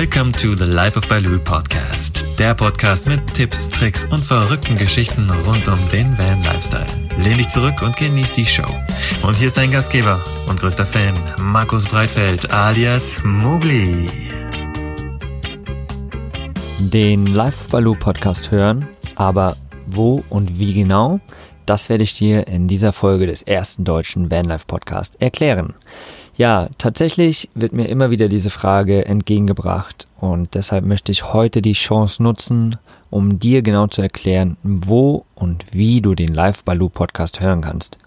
Welcome to the Life of Baloo Podcast. Der Podcast mit Tipps, Tricks und verrückten Geschichten rund um den Van Lifestyle. Lehn dich zurück und genieß die Show. Und hier ist dein Gastgeber und größter Fan, Markus Breitfeld alias Mugli. Den Life of Baloo Podcast hören, aber wo und wie genau? Das werde ich dir in dieser Folge des ersten deutschen Vanlife Podcast erklären. Ja, tatsächlich wird mir immer wieder diese Frage entgegengebracht und deshalb möchte ich heute die Chance nutzen, um dir genau zu erklären, wo und wie du den Live Baloo Podcast hören kannst.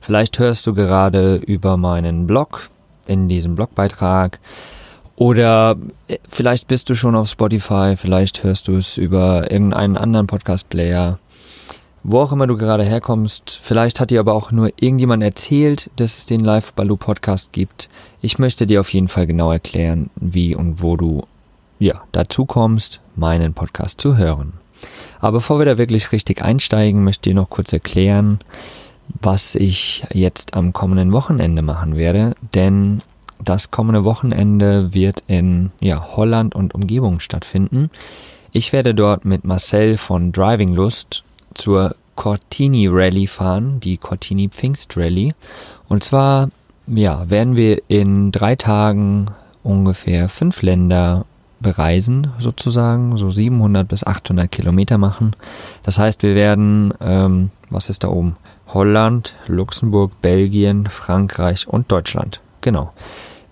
Vielleicht hörst du gerade über meinen Blog in diesem Blogbeitrag oder äh, vielleicht bist du schon auf Spotify, vielleicht hörst du es über irgendeinen anderen Podcast Player wo auch immer du gerade herkommst. Vielleicht hat dir aber auch nur irgendjemand erzählt, dass es den Live Baloo Podcast gibt. Ich möchte dir auf jeden Fall genau erklären, wie und wo du ja dazu kommst, meinen Podcast zu hören. Aber bevor wir da wirklich richtig einsteigen, möchte ich noch kurz erklären, was ich jetzt am kommenden Wochenende machen werde, denn das kommende Wochenende wird in ja, Holland und Umgebung stattfinden. Ich werde dort mit Marcel von Driving Lust zur Cortini Rally fahren, die Cortini Pfingst Rally. Und zwar, ja, werden wir in drei Tagen ungefähr fünf Länder bereisen, sozusagen, so 700 bis 800 Kilometer machen. Das heißt, wir werden, ähm, was ist da oben? Holland, Luxemburg, Belgien, Frankreich und Deutschland. Genau.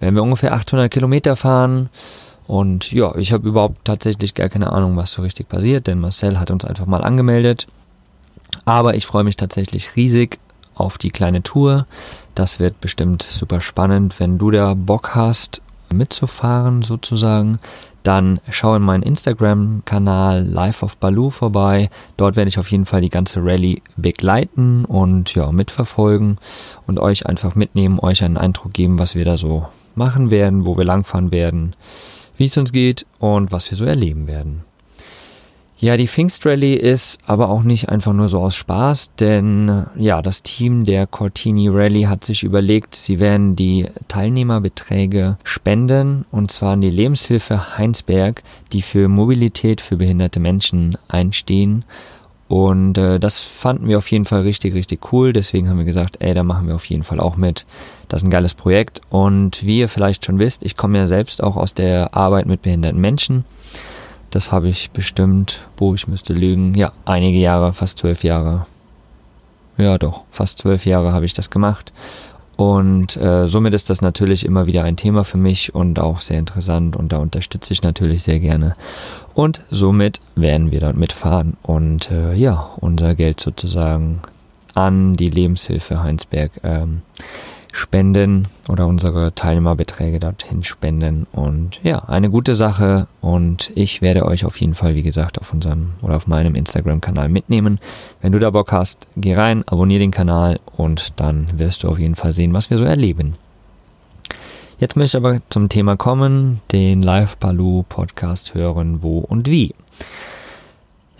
Werden wir ungefähr 800 Kilometer fahren. Und ja, ich habe überhaupt tatsächlich gar keine Ahnung, was so richtig passiert, denn Marcel hat uns einfach mal angemeldet. Aber ich freue mich tatsächlich riesig auf die kleine Tour. Das wird bestimmt super spannend. Wenn du da Bock hast, mitzufahren sozusagen, dann schau in meinen Instagram-Kanal Life of Baloo vorbei. Dort werde ich auf jeden Fall die ganze Rallye begleiten und ja, mitverfolgen und euch einfach mitnehmen, euch einen Eindruck geben, was wir da so machen werden, wo wir langfahren werden, wie es uns geht und was wir so erleben werden. Ja, die Pfingstrally ist aber auch nicht einfach nur so aus Spaß, denn ja, das Team der Cortini Rally hat sich überlegt, sie werden die Teilnehmerbeträge spenden und zwar an die Lebenshilfe Heinsberg, die für Mobilität für behinderte Menschen einstehen. Und äh, das fanden wir auf jeden Fall richtig, richtig cool. Deswegen haben wir gesagt, ey, da machen wir auf jeden Fall auch mit. Das ist ein geiles Projekt. Und wie ihr vielleicht schon wisst, ich komme ja selbst auch aus der Arbeit mit behinderten Menschen. Das habe ich bestimmt, wo ich müsste lügen, ja, einige Jahre, fast zwölf Jahre. Ja, doch, fast zwölf Jahre habe ich das gemacht. Und äh, somit ist das natürlich immer wieder ein Thema für mich und auch sehr interessant und da unterstütze ich natürlich sehr gerne. Und somit werden wir dort mitfahren und äh, ja, unser Geld sozusagen an die Lebenshilfe Heinsberg ähm, spenden oder unsere Teilnehmerbeträge dorthin spenden. Und ja, eine gute Sache. Und ich werde euch auf jeden Fall, wie gesagt, auf unserem oder auf meinem Instagram-Kanal mitnehmen. Wenn du da Bock hast, geh rein, abonniere den Kanal und dann wirst du auf jeden Fall sehen, was wir so erleben. Jetzt möchte ich aber zum Thema kommen, den Live Baloo Podcast hören, wo und wie.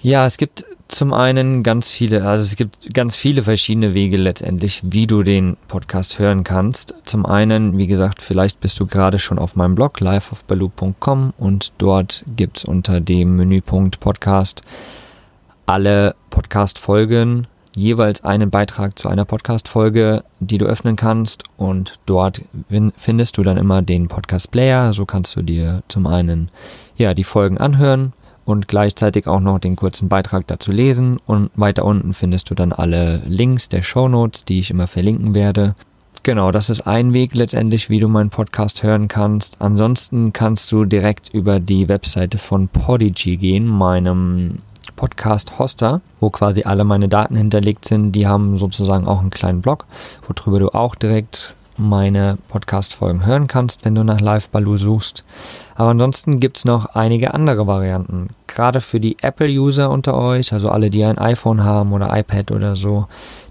Ja, es gibt zum einen ganz viele, also es gibt ganz viele verschiedene Wege letztendlich, wie du den Podcast hören kannst. Zum einen, wie gesagt, vielleicht bist du gerade schon auf meinem Blog liveofbaloo.com und dort gibt's unter dem Menüpunkt Podcast alle Podcast-Folgen, jeweils einen Beitrag zu einer Podcast-Folge, die du öffnen kannst und dort findest du dann immer den Podcast-Player. So kannst du dir zum einen ja die Folgen anhören und gleichzeitig auch noch den kurzen Beitrag dazu lesen und weiter unten findest du dann alle Links der Show Notes, die ich immer verlinken werde. Genau, das ist ein Weg letztendlich, wie du meinen Podcast hören kannst. Ansonsten kannst du direkt über die Webseite von Podigy gehen, meinem Podcast-Hoster, wo quasi alle meine Daten hinterlegt sind. Die haben sozusagen auch einen kleinen Blog, worüber du auch direkt meine Podcast-Folgen hören kannst, wenn du nach Live Baloo suchst. Aber ansonsten gibt es noch einige andere Varianten. Gerade für die Apple-User unter euch, also alle, die ein iPhone haben oder iPad oder so,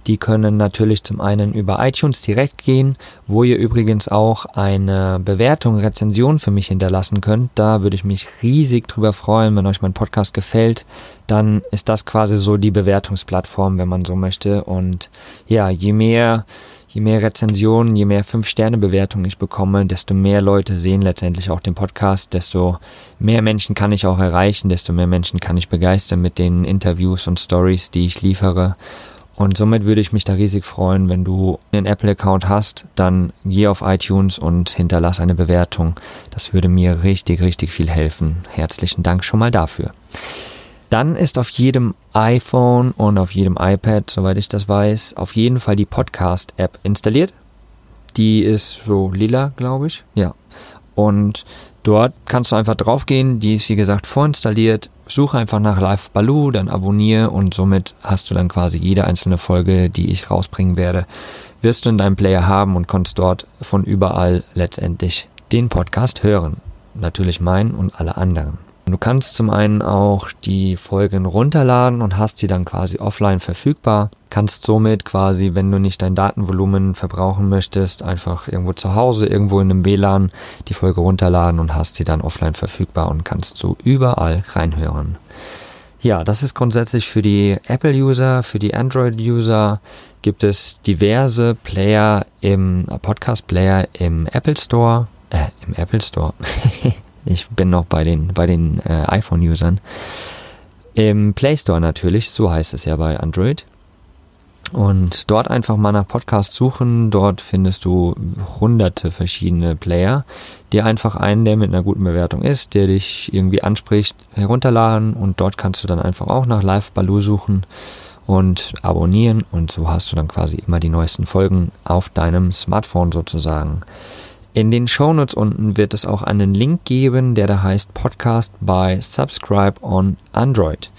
die können natürlich zum einen über iTunes direkt gehen, wo ihr übrigens auch eine Bewertung, Rezension für mich hinterlassen könnt. Da würde ich mich riesig drüber freuen, wenn euch mein Podcast gefällt. Dann ist das quasi so die Bewertungsplattform, wenn man so möchte. Und ja, je mehr je mehr Rezensionen, je mehr 5-Sterne-Bewertungen ich bekomme, desto mehr Leute sehen letztendlich auch den Podcast, desto mehr Menschen kann ich auch erreichen, desto mehr Menschen kann ich begeistern mit den Interviews und Stories, die ich liefere. Und somit würde ich mich da riesig freuen, wenn du einen Apple-Account hast, dann geh auf iTunes und hinterlass eine Bewertung. Das würde mir richtig, richtig viel helfen. Herzlichen Dank schon mal dafür. Dann ist auf jedem iPhone und auf jedem iPad, soweit ich das weiß, auf jeden Fall die Podcast-App installiert. Die ist so lila, glaube ich. Ja. Und dort kannst du einfach draufgehen. Die ist wie gesagt vorinstalliert. Suche einfach nach Live Baloo, dann abonniere und somit hast du dann quasi jede einzelne Folge, die ich rausbringen werde, wirst du in deinem Player haben und kannst dort von überall letztendlich den Podcast hören. Natürlich meinen und alle anderen. Du kannst zum einen auch die Folgen runterladen und hast sie dann quasi offline verfügbar. Kannst somit quasi, wenn du nicht dein Datenvolumen verbrauchen möchtest, einfach irgendwo zu Hause, irgendwo in einem WLAN die Folge runterladen und hast sie dann offline verfügbar und kannst so überall reinhören. Ja, das ist grundsätzlich für die Apple-User, für die Android-User gibt es diverse Player im äh, Podcast-Player im Apple Store, äh, im Apple Store. Ich bin noch bei den, bei den äh, iPhone-Usern. Im Play Store natürlich, so heißt es ja bei Android. Und dort einfach mal nach Podcast suchen. Dort findest du hunderte verschiedene Player. Dir einfach einen, der mit einer guten Bewertung ist, der dich irgendwie anspricht, herunterladen. Und dort kannst du dann einfach auch nach Live Baloo suchen und abonnieren. Und so hast du dann quasi immer die neuesten Folgen auf deinem Smartphone sozusagen. In den Shownotes unten wird es auch einen Link geben, der da heißt Podcast by Subscribe on Android.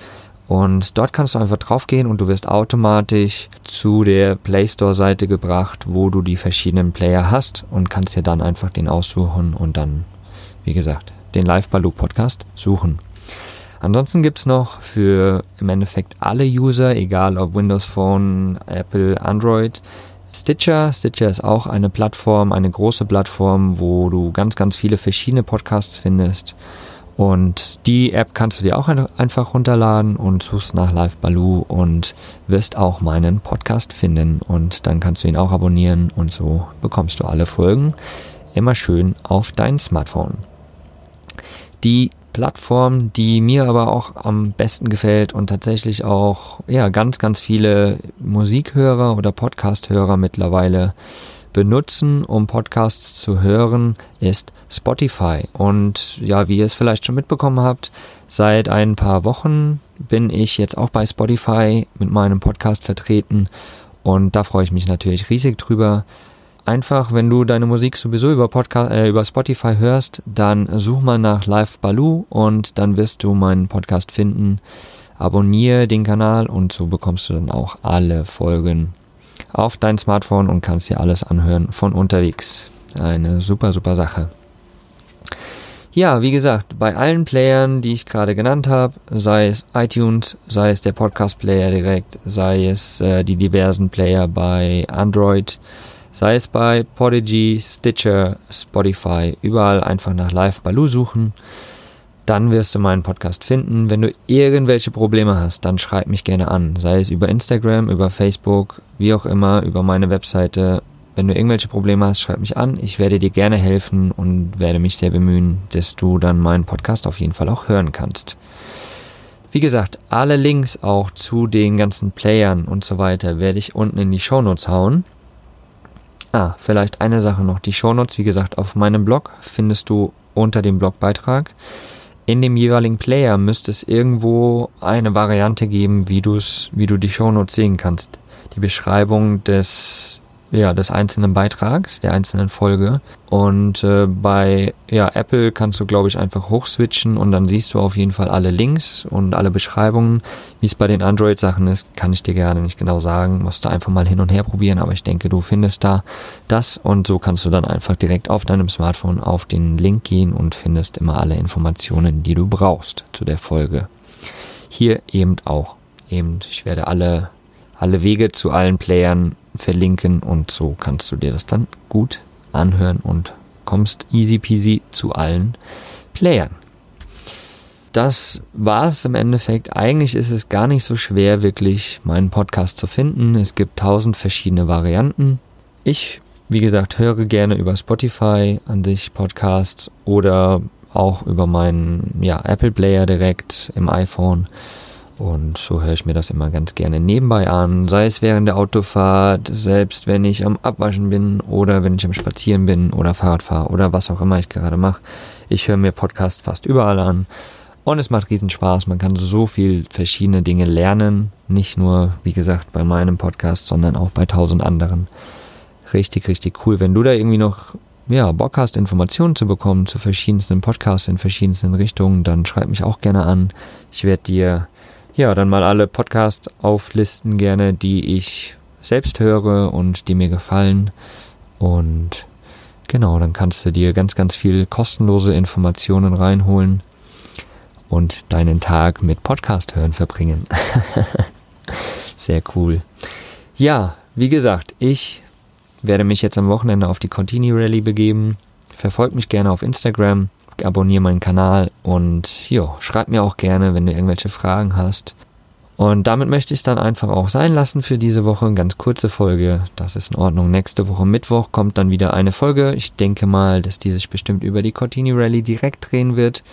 Und dort kannst du einfach draufgehen und du wirst automatisch zu der Play Store Seite gebracht, wo du die verschiedenen Player hast und kannst dir dann einfach den aussuchen und dann, wie gesagt, den Live Baloo Podcast suchen. Ansonsten gibt es noch für im Endeffekt alle User, egal ob Windows Phone, Apple, Android, Stitcher. Stitcher ist auch eine Plattform, eine große Plattform, wo du ganz, ganz viele verschiedene Podcasts findest. Und die App kannst du dir auch einfach runterladen und suchst nach Live Baloo und wirst auch meinen Podcast finden. Und dann kannst du ihn auch abonnieren und so bekommst du alle Folgen immer schön auf dein Smartphone. Die Plattform, die mir aber auch am besten gefällt und tatsächlich auch ja ganz ganz viele Musikhörer oder Podcasthörer mittlerweile benutzen, um Podcasts zu hören, ist Spotify. Und ja, wie ihr es vielleicht schon mitbekommen habt, seit ein paar Wochen bin ich jetzt auch bei Spotify mit meinem Podcast vertreten und da freue ich mich natürlich riesig drüber. Einfach, wenn du deine Musik sowieso über Podcast, äh, über Spotify hörst, dann such mal nach Live Baloo und dann wirst du meinen Podcast finden. Abonniere den Kanal und so bekommst du dann auch alle Folgen auf dein Smartphone und kannst dir alles anhören von unterwegs. Eine super, super Sache. Ja, wie gesagt, bei allen Playern, die ich gerade genannt habe, sei es iTunes, sei es der Podcast-Player direkt, sei es äh, die diversen Player bei Android, Sei es bei Podigy, Stitcher, Spotify, überall einfach nach Live Baloo suchen. Dann wirst du meinen Podcast finden. Wenn du irgendwelche Probleme hast, dann schreib mich gerne an. Sei es über Instagram, über Facebook, wie auch immer, über meine Webseite. Wenn du irgendwelche Probleme hast, schreib mich an. Ich werde dir gerne helfen und werde mich sehr bemühen, dass du dann meinen Podcast auf jeden Fall auch hören kannst. Wie gesagt, alle Links auch zu den ganzen Playern und so weiter werde ich unten in die Shownotes hauen. Ah, vielleicht eine Sache noch. Die Shownotes, wie gesagt, auf meinem Blog findest du unter dem Blogbeitrag. In dem jeweiligen Player müsste es irgendwo eine Variante geben, wie, du's, wie du die Shownotes sehen kannst. Die Beschreibung des ja, des einzelnen Beitrags, der einzelnen Folge. Und äh, bei ja, Apple kannst du, glaube ich, einfach hochswitchen und dann siehst du auf jeden Fall alle Links und alle Beschreibungen. Wie es bei den Android-Sachen ist, kann ich dir gerne nicht genau sagen. Musst du einfach mal hin und her probieren, aber ich denke, du findest da das und so kannst du dann einfach direkt auf deinem Smartphone auf den Link gehen und findest immer alle Informationen, die du brauchst zu der Folge. Hier eben auch. Eben, ich werde alle, alle Wege zu allen Playern verlinken und so kannst du dir das dann gut anhören und kommst easy peasy zu allen Playern. Das war es im Endeffekt. Eigentlich ist es gar nicht so schwer, wirklich meinen Podcast zu finden. Es gibt tausend verschiedene Varianten. ich, wie gesagt, höre gerne über Spotify an sich Podcasts oder auch über meinen ja, Apple Player direkt im iPhone. Und so höre ich mir das immer ganz gerne nebenbei an, sei es während der Autofahrt, selbst wenn ich am Abwaschen bin oder wenn ich am Spazieren bin oder Fahrrad fahre oder was auch immer ich gerade mache. Ich höre mir Podcast fast überall an und es macht riesen Spaß. Man kann so viel verschiedene Dinge lernen, nicht nur, wie gesagt, bei meinem Podcast, sondern auch bei tausend anderen. Richtig, richtig cool. Wenn du da irgendwie noch ja, Bock hast, Informationen zu bekommen zu verschiedensten Podcasts in verschiedensten Richtungen, dann schreib mich auch gerne an. Ich werde dir ja, dann mal alle Podcasts auflisten gerne, die ich selbst höre und die mir gefallen. Und genau, dann kannst du dir ganz, ganz viel kostenlose Informationen reinholen und deinen Tag mit Podcast hören verbringen. Sehr cool. Ja, wie gesagt, ich werde mich jetzt am Wochenende auf die Contini Rally begeben. Verfolgt mich gerne auf Instagram abonniere meinen Kanal und jo, schreib mir auch gerne, wenn du irgendwelche Fragen hast. Und damit möchte ich es dann einfach auch sein lassen für diese Woche. Eine ganz kurze Folge. Das ist in Ordnung. Nächste Woche Mittwoch kommt dann wieder eine Folge. Ich denke mal, dass die sich bestimmt über die Cortini Rally direkt drehen wird.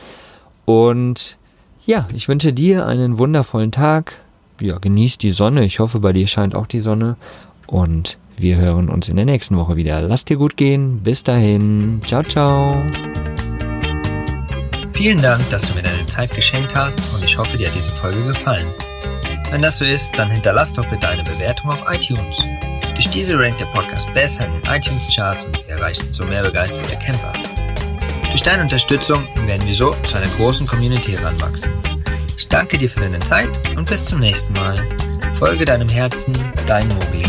Und ja, ich wünsche dir einen wundervollen Tag. Ja, genieß die Sonne. Ich hoffe, bei dir scheint auch die Sonne. Und wir hören uns in der nächsten Woche wieder. Lass dir gut gehen. Bis dahin. Ciao, ciao. Vielen Dank, dass du mir deine Zeit geschenkt hast und ich hoffe, dir hat diese Folge gefallen. Wenn das so ist, dann hinterlass doch bitte eine Bewertung auf iTunes. Durch diese rankt der Podcast besser in den iTunes-Charts und wir erreichen so mehr begeisterte Camper. Durch deine Unterstützung werden wir so zu einer großen Community heranwachsen. Ich danke dir für deine Zeit und bis zum nächsten Mal. Folge deinem Herzen, dein Mogli.